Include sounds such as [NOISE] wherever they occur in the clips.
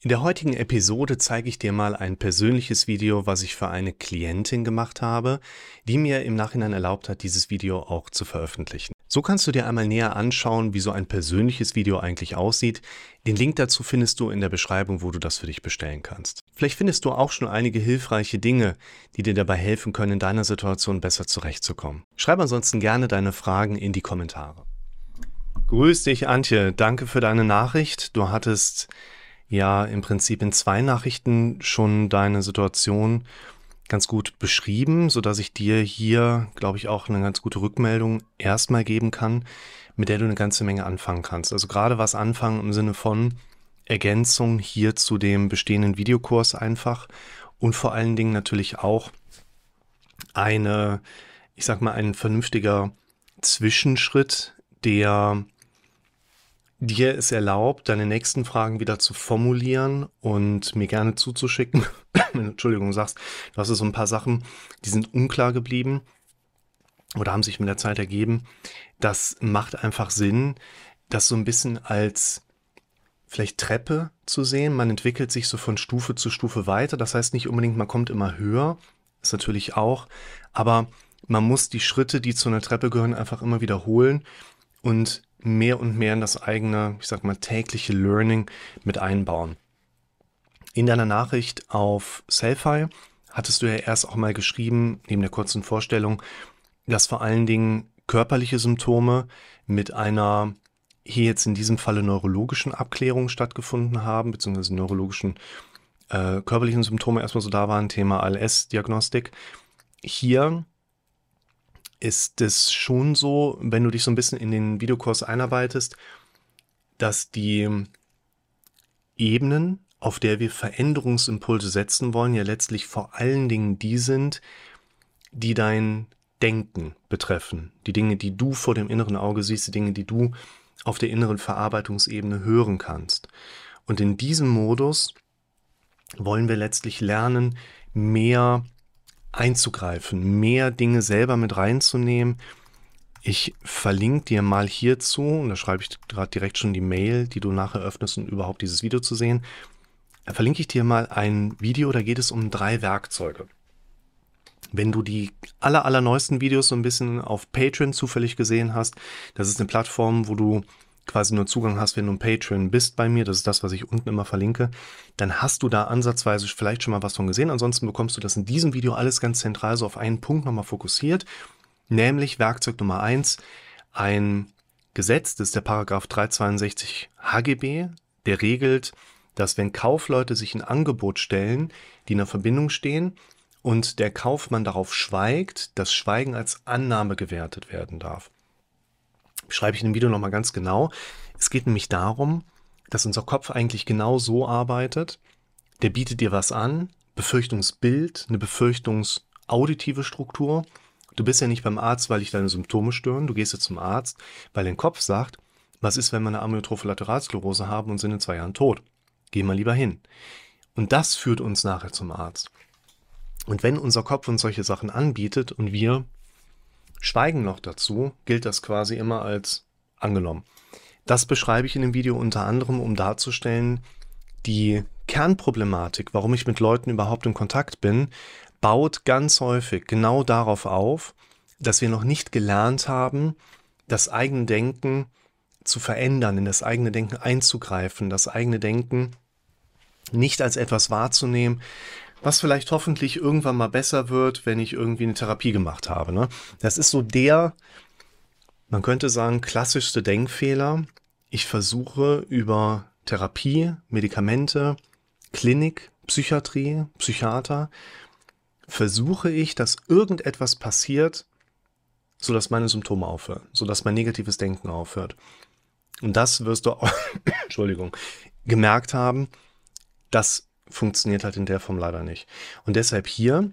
In der heutigen Episode zeige ich dir mal ein persönliches Video, was ich für eine Klientin gemacht habe, die mir im Nachhinein erlaubt hat, dieses Video auch zu veröffentlichen. So kannst du dir einmal näher anschauen, wie so ein persönliches Video eigentlich aussieht. Den Link dazu findest du in der Beschreibung, wo du das für dich bestellen kannst. Vielleicht findest du auch schon einige hilfreiche Dinge, die dir dabei helfen können, in deiner Situation besser zurechtzukommen. Schreib ansonsten gerne deine Fragen in die Kommentare. Grüß dich, Antje. Danke für deine Nachricht. Du hattest ja im Prinzip in zwei Nachrichten schon deine Situation ganz gut beschrieben, so dass ich dir hier, glaube ich, auch eine ganz gute Rückmeldung erstmal geben kann, mit der du eine ganze Menge anfangen kannst. Also gerade was anfangen im Sinne von Ergänzung hier zu dem bestehenden Videokurs einfach und vor allen Dingen natürlich auch eine, ich sag mal, ein vernünftiger Zwischenschritt, der dir es erlaubt, deine nächsten Fragen wieder zu formulieren und mir gerne zuzuschicken. [COUGHS] Entschuldigung, sagst, du hast so ein paar Sachen, die sind unklar geblieben oder haben sich mit der Zeit ergeben. Das macht einfach Sinn, das so ein bisschen als vielleicht Treppe zu sehen. Man entwickelt sich so von Stufe zu Stufe weiter. Das heißt nicht unbedingt, man kommt immer höher. Ist natürlich auch. Aber man muss die Schritte, die zu einer Treppe gehören, einfach immer wiederholen und mehr und mehr in das eigene, ich sag mal, tägliche Learning mit einbauen. In deiner Nachricht auf Selfie hattest du ja erst auch mal geschrieben, neben der kurzen Vorstellung, dass vor allen Dingen körperliche Symptome mit einer hier jetzt in diesem Falle neurologischen Abklärung stattgefunden haben, beziehungsweise neurologischen äh, körperlichen Symptome erstmal so da waren, Thema ALS-Diagnostik. Hier ist es schon so, wenn du dich so ein bisschen in den Videokurs einarbeitest, dass die Ebenen, auf der wir Veränderungsimpulse setzen wollen, ja letztlich vor allen Dingen die sind, die dein Denken betreffen. Die Dinge, die du vor dem inneren Auge siehst, die Dinge, die du auf der inneren Verarbeitungsebene hören kannst. Und in diesem Modus wollen wir letztlich lernen, mehr einzugreifen, mehr Dinge selber mit reinzunehmen. Ich verlinke dir mal hierzu, und da schreibe ich gerade direkt schon die Mail, die du nachher öffnest, um überhaupt dieses Video zu sehen. Da verlinke ich dir mal ein Video, da geht es um drei Werkzeuge. Wenn du die aller, allerneuesten Videos so ein bisschen auf Patreon zufällig gesehen hast, das ist eine Plattform, wo du quasi nur Zugang hast, wenn du ein Patreon bist bei mir, das ist das, was ich unten immer verlinke, dann hast du da ansatzweise vielleicht schon mal was von gesehen. Ansonsten bekommst du das in diesem Video alles ganz zentral so auf einen Punkt nochmal fokussiert, nämlich Werkzeug Nummer eins, ein Gesetz, das ist der Paragraph 362 HGB, der regelt, dass wenn Kaufleute sich ein Angebot stellen, die in einer Verbindung stehen und der Kaufmann darauf schweigt, das Schweigen als Annahme gewertet werden darf schreibe ich in dem Video nochmal ganz genau. Es geht nämlich darum, dass unser Kopf eigentlich genau so arbeitet. Der bietet dir was an, Befürchtungsbild, eine befürchtungsauditive Struktur. Du bist ja nicht beim Arzt, weil dich deine Symptome stören. Du gehst jetzt zum Arzt, weil dein Kopf sagt, was ist, wenn wir eine amyotrophe Lateralsklerose haben und sind in zwei Jahren tot? Geh mal lieber hin. Und das führt uns nachher zum Arzt. Und wenn unser Kopf uns solche Sachen anbietet und wir Schweigen noch dazu, gilt das quasi immer als angenommen. Das beschreibe ich in dem Video unter anderem, um darzustellen, die Kernproblematik, warum ich mit Leuten überhaupt in Kontakt bin, baut ganz häufig genau darauf auf, dass wir noch nicht gelernt haben, das eigene Denken zu verändern, in das eigene Denken einzugreifen, das eigene Denken nicht als etwas wahrzunehmen, was vielleicht hoffentlich irgendwann mal besser wird, wenn ich irgendwie eine Therapie gemacht habe. Ne? Das ist so der, man könnte sagen, klassischste Denkfehler. Ich versuche über Therapie, Medikamente, Klinik, Psychiatrie, Psychiater, versuche ich, dass irgendetwas passiert, sodass meine Symptome aufhören, sodass mein negatives Denken aufhört. Und das wirst du auch, [COUGHS] Entschuldigung, gemerkt haben, dass funktioniert halt in der Form leider nicht. Und deshalb hier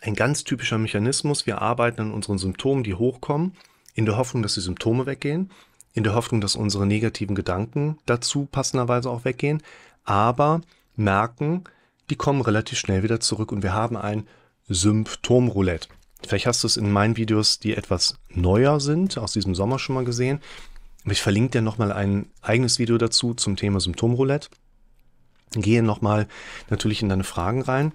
ein ganz typischer Mechanismus. Wir arbeiten an unseren Symptomen, die hochkommen, in der Hoffnung, dass die Symptome weggehen, in der Hoffnung, dass unsere negativen Gedanken dazu passenderweise auch weggehen, aber merken, die kommen relativ schnell wieder zurück und wir haben ein Symptomroulette. Vielleicht hast du es in meinen Videos, die etwas neuer sind, aus diesem Sommer schon mal gesehen. ich verlinke dir nochmal ein eigenes Video dazu zum Thema Symptomroulette. Gehe nochmal natürlich in deine Fragen rein,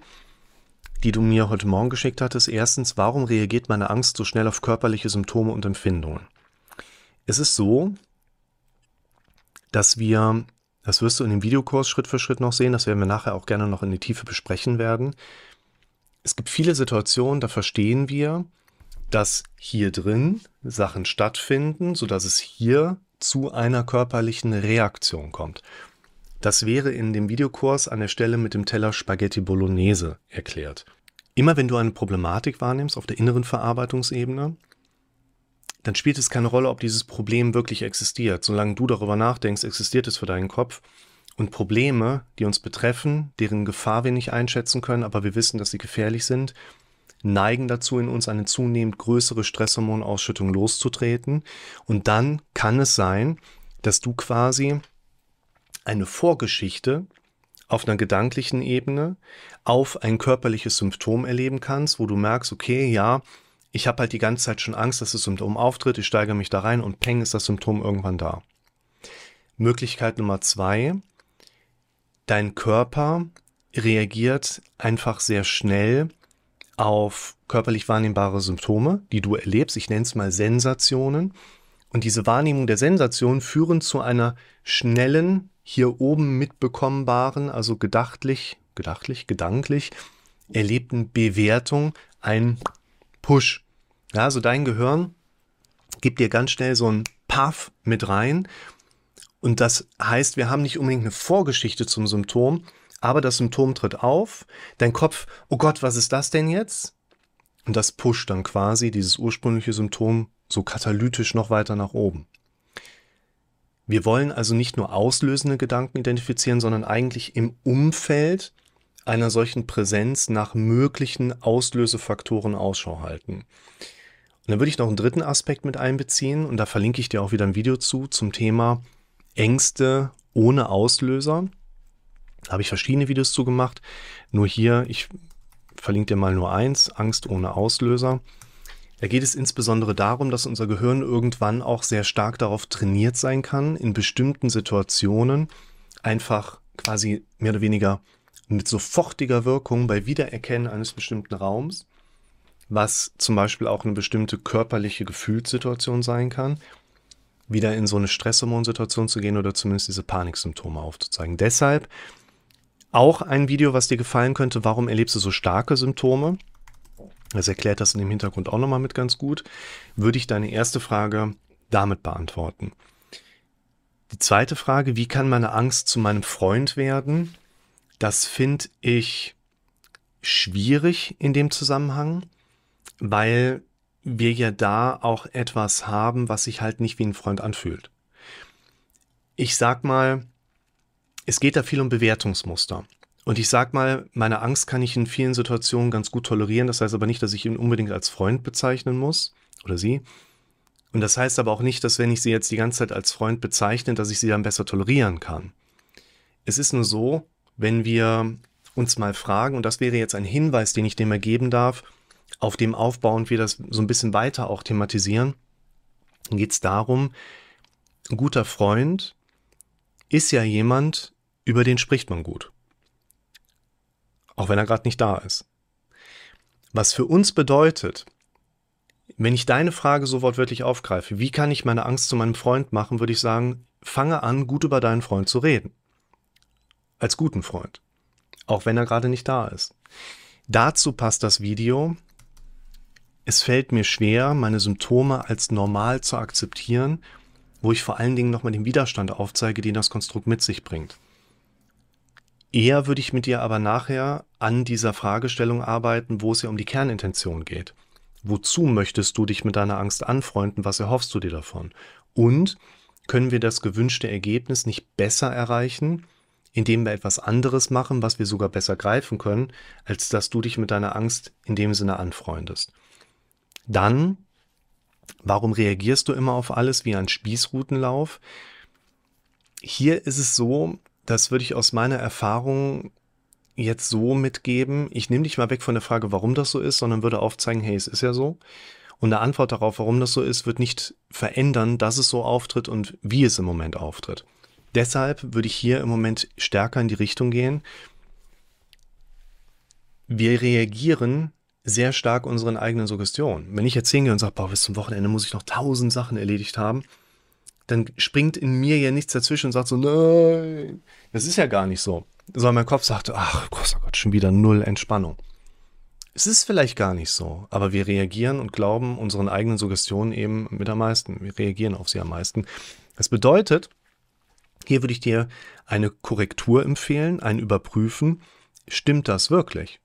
die du mir heute Morgen geschickt hattest. Erstens, warum reagiert meine Angst so schnell auf körperliche Symptome und Empfindungen? Es ist so, dass wir, das wirst du in dem Videokurs Schritt für Schritt noch sehen, das werden wir nachher auch gerne noch in die Tiefe besprechen werden. Es gibt viele Situationen, da verstehen wir, dass hier drin Sachen stattfinden, sodass es hier zu einer körperlichen Reaktion kommt. Das wäre in dem Videokurs an der Stelle mit dem Teller Spaghetti Bolognese erklärt. Immer wenn du eine Problematik wahrnimmst auf der inneren Verarbeitungsebene, dann spielt es keine Rolle, ob dieses Problem wirklich existiert. Solange du darüber nachdenkst, existiert es für deinen Kopf. Und Probleme, die uns betreffen, deren Gefahr wir nicht einschätzen können, aber wir wissen, dass sie gefährlich sind, neigen dazu, in uns eine zunehmend größere Stresshormonausschüttung loszutreten. Und dann kann es sein, dass du quasi eine Vorgeschichte auf einer gedanklichen Ebene auf ein körperliches Symptom erleben kannst, wo du merkst, okay, ja, ich habe halt die ganze Zeit schon Angst, dass das Symptom auftritt, ich steigere mich da rein und peng ist das Symptom irgendwann da. Möglichkeit Nummer zwei, dein Körper reagiert einfach sehr schnell auf körperlich wahrnehmbare Symptome, die du erlebst. Ich nenne es mal Sensationen. Und diese Wahrnehmung der Sensationen führen zu einer schnellen, hier oben mitbekommenbaren, also gedachtlich, gedachtlich, gedanklich erlebten Bewertung, ein Push. Ja, also dein Gehirn gibt dir ganz schnell so ein Puff mit rein. Und das heißt, wir haben nicht unbedingt eine Vorgeschichte zum Symptom, aber das Symptom tritt auf, dein Kopf, oh Gott, was ist das denn jetzt? Und das pusht dann quasi dieses ursprüngliche Symptom so katalytisch noch weiter nach oben. Wir wollen also nicht nur auslösende Gedanken identifizieren, sondern eigentlich im Umfeld einer solchen Präsenz nach möglichen Auslösefaktoren Ausschau halten. Und dann würde ich noch einen dritten Aspekt mit einbeziehen und da verlinke ich dir auch wieder ein Video zu zum Thema Ängste ohne Auslöser. Da habe ich verschiedene Videos zu gemacht. Nur hier, ich verlinke dir mal nur eins, Angst ohne Auslöser. Da geht es insbesondere darum, dass unser Gehirn irgendwann auch sehr stark darauf trainiert sein kann, in bestimmten Situationen einfach quasi mehr oder weniger mit sofortiger Wirkung bei Wiedererkennen eines bestimmten Raums, was zum Beispiel auch eine bestimmte körperliche Gefühlssituation sein kann, wieder in so eine Stresshormonsituation zu gehen oder zumindest diese Paniksymptome aufzuzeigen. Deshalb auch ein Video, was dir gefallen könnte, warum erlebst du so starke Symptome? Das erklärt das in dem Hintergrund auch nochmal mit ganz gut. Würde ich deine erste Frage damit beantworten. Die zweite Frage, wie kann meine Angst zu meinem Freund werden? Das finde ich schwierig in dem Zusammenhang, weil wir ja da auch etwas haben, was sich halt nicht wie ein Freund anfühlt. Ich sag mal, es geht da viel um Bewertungsmuster. Und ich sag mal, meine Angst kann ich in vielen Situationen ganz gut tolerieren. Das heißt aber nicht, dass ich ihn unbedingt als Freund bezeichnen muss oder sie. Und das heißt aber auch nicht, dass wenn ich sie jetzt die ganze Zeit als Freund bezeichne, dass ich sie dann besser tolerieren kann. Es ist nur so, wenn wir uns mal fragen, und das wäre jetzt ein Hinweis, den ich dem ergeben darf, auf dem aufbauend wir das so ein bisschen weiter auch thematisieren, geht es darum, ein guter Freund ist ja jemand, über den spricht man gut. Auch wenn er gerade nicht da ist. Was für uns bedeutet, wenn ich deine Frage so wortwörtlich aufgreife, wie kann ich meine Angst zu meinem Freund machen, würde ich sagen, fange an, gut über deinen Freund zu reden. Als guten Freund. Auch wenn er gerade nicht da ist. Dazu passt das Video. Es fällt mir schwer, meine Symptome als normal zu akzeptieren wo ich vor allen Dingen nochmal den Widerstand aufzeige, den das Konstrukt mit sich bringt. Eher würde ich mit dir aber nachher an dieser Fragestellung arbeiten, wo es ja um die Kernintention geht. Wozu möchtest du dich mit deiner Angst anfreunden? Was erhoffst du dir davon? Und können wir das gewünschte Ergebnis nicht besser erreichen, indem wir etwas anderes machen, was wir sogar besser greifen können, als dass du dich mit deiner Angst in dem Sinne anfreundest? Dann Warum reagierst du immer auf alles wie ein Spießrutenlauf? Hier ist es so, das würde ich aus meiner Erfahrung jetzt so mitgeben. Ich nehme dich mal weg von der Frage, warum das so ist, sondern würde aufzeigen, hey, es ist ja so. Und eine Antwort darauf, warum das so ist, wird nicht verändern, dass es so auftritt und wie es im Moment auftritt. Deshalb würde ich hier im Moment stärker in die Richtung gehen. Wir reagieren sehr stark unseren eigenen Suggestionen. Wenn ich jetzt hingehe und sage, boah, bis zum Wochenende muss ich noch tausend Sachen erledigt haben, dann springt in mir ja nichts dazwischen und sagt so, nein, das ist ja gar nicht so. Sondern mein Kopf sagt, ach, großer Gott, schon wieder null Entspannung. Es ist vielleicht gar nicht so, aber wir reagieren und glauben unseren eigenen Suggestionen eben mit am meisten. Wir reagieren auf sie am meisten. Das bedeutet, hier würde ich dir eine Korrektur empfehlen, ein Überprüfen. Stimmt das wirklich?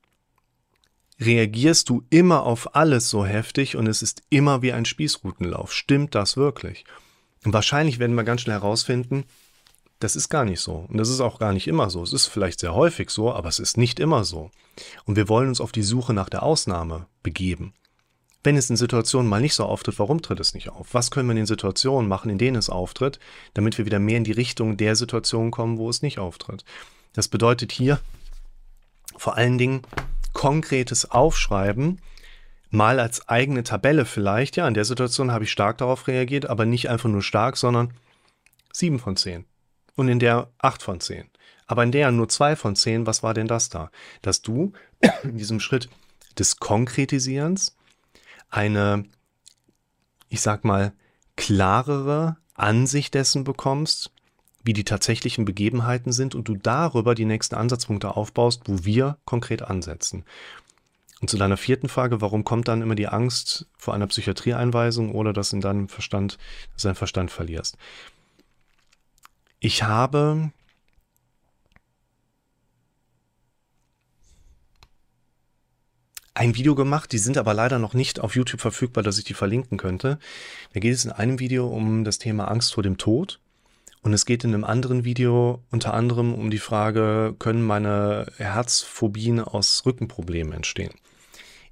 Reagierst du immer auf alles so heftig und es ist immer wie ein Spießrutenlauf? Stimmt das wirklich? Und wahrscheinlich werden wir ganz schnell herausfinden, das ist gar nicht so. Und das ist auch gar nicht immer so. Es ist vielleicht sehr häufig so, aber es ist nicht immer so. Und wir wollen uns auf die Suche nach der Ausnahme begeben. Wenn es in Situationen mal nicht so auftritt, warum tritt es nicht auf? Was können wir in den Situationen machen, in denen es auftritt, damit wir wieder mehr in die Richtung der Situation kommen, wo es nicht auftritt? Das bedeutet hier vor allen Dingen konkretes Aufschreiben, mal als eigene Tabelle vielleicht. Ja, in der Situation habe ich stark darauf reagiert, aber nicht einfach nur stark, sondern 7 von 10. Und in der 8 von 10. Aber in der nur 2 von 10, was war denn das da? Dass du [COUGHS] in diesem Schritt des Konkretisierens eine, ich sag mal, klarere Ansicht dessen bekommst, wie die tatsächlichen Begebenheiten sind und du darüber die nächsten Ansatzpunkte aufbaust, wo wir konkret ansetzen. Und zu deiner vierten Frage, warum kommt dann immer die Angst vor einer Psychiatrieeinweisung oder dass in deinem Verstand, dass deinen Verstand verlierst? Ich habe ein Video gemacht, die sind aber leider noch nicht auf YouTube verfügbar, dass ich die verlinken könnte. Da geht es in einem Video um das Thema Angst vor dem Tod. Und es geht in einem anderen Video unter anderem um die Frage, können meine Herzphobien aus Rückenproblemen entstehen?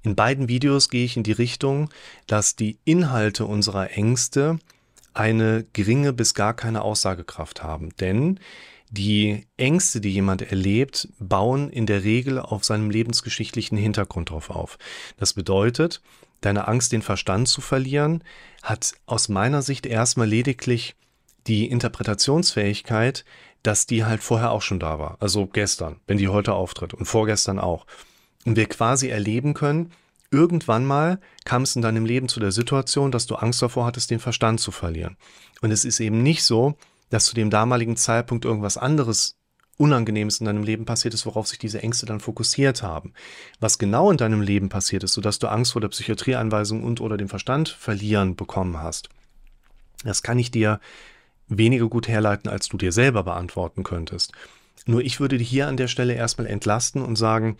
In beiden Videos gehe ich in die Richtung, dass die Inhalte unserer Ängste eine geringe bis gar keine Aussagekraft haben. Denn die Ängste, die jemand erlebt, bauen in der Regel auf seinem lebensgeschichtlichen Hintergrund drauf auf. Das bedeutet, deine Angst, den Verstand zu verlieren, hat aus meiner Sicht erstmal lediglich die Interpretationsfähigkeit, dass die halt vorher auch schon da war. Also gestern, wenn die heute auftritt und vorgestern auch. Und wir quasi erleben können, irgendwann mal kam es in deinem Leben zu der Situation, dass du Angst davor hattest, den Verstand zu verlieren. Und es ist eben nicht so, dass zu dem damaligen Zeitpunkt irgendwas anderes Unangenehmes in deinem Leben passiert ist, worauf sich diese Ängste dann fokussiert haben. Was genau in deinem Leben passiert ist, sodass du Angst vor der Psychiatrieeinweisung und oder dem Verstand verlieren bekommen hast, das kann ich dir weniger gut herleiten, als du dir selber beantworten könntest. Nur ich würde hier an der Stelle erstmal entlasten und sagen,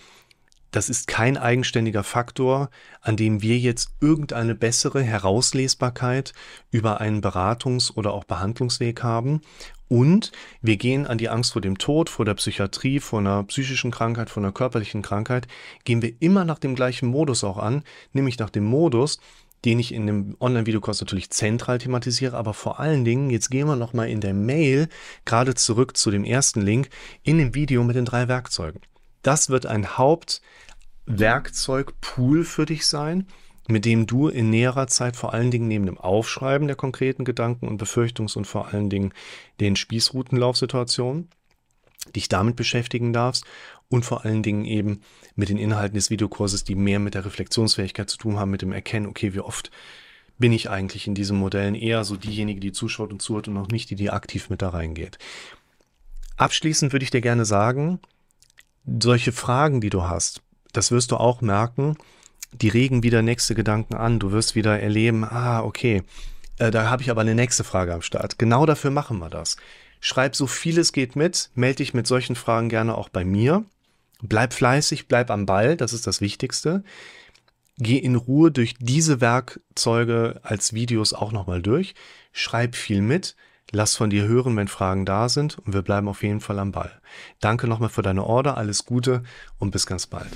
das ist kein eigenständiger Faktor, an dem wir jetzt irgendeine bessere Herauslesbarkeit über einen Beratungs- oder auch Behandlungsweg haben. Und wir gehen an die Angst vor dem Tod, vor der Psychiatrie, vor einer psychischen Krankheit, vor einer körperlichen Krankheit, gehen wir immer nach dem gleichen Modus auch an, nämlich nach dem Modus, den ich in dem Online-Videokurs natürlich zentral thematisiere, aber vor allen Dingen, jetzt gehen wir nochmal in der Mail gerade zurück zu dem ersten Link in dem Video mit den drei Werkzeugen. Das wird ein Hauptwerkzeugpool für dich sein, mit dem du in näherer Zeit vor allen Dingen neben dem Aufschreiben der konkreten Gedanken und Befürchtungs- und vor allen Dingen den Spießrutenlaufsituationen dich damit beschäftigen darfst und vor allen Dingen eben mit den Inhalten des Videokurses, die mehr mit der Reflexionsfähigkeit zu tun haben, mit dem Erkennen, okay, wie oft bin ich eigentlich in diesen Modellen eher so diejenige, die zuschaut und zuhört und noch nicht die, die aktiv mit da reingeht. Abschließend würde ich dir gerne sagen, solche Fragen, die du hast, das wirst du auch merken, die regen wieder nächste Gedanken an. Du wirst wieder erleben, ah, okay, äh, da habe ich aber eine nächste Frage am Start. Genau dafür machen wir das. Schreib so viel es geht mit, melde dich mit solchen Fragen gerne auch bei mir. Bleib fleißig, bleib am Ball, das ist das Wichtigste. Geh in Ruhe durch diese Werkzeuge als Videos auch nochmal durch. Schreib viel mit. Lass von dir hören, wenn Fragen da sind und wir bleiben auf jeden Fall am Ball. Danke nochmal für deine Order, alles Gute und bis ganz bald.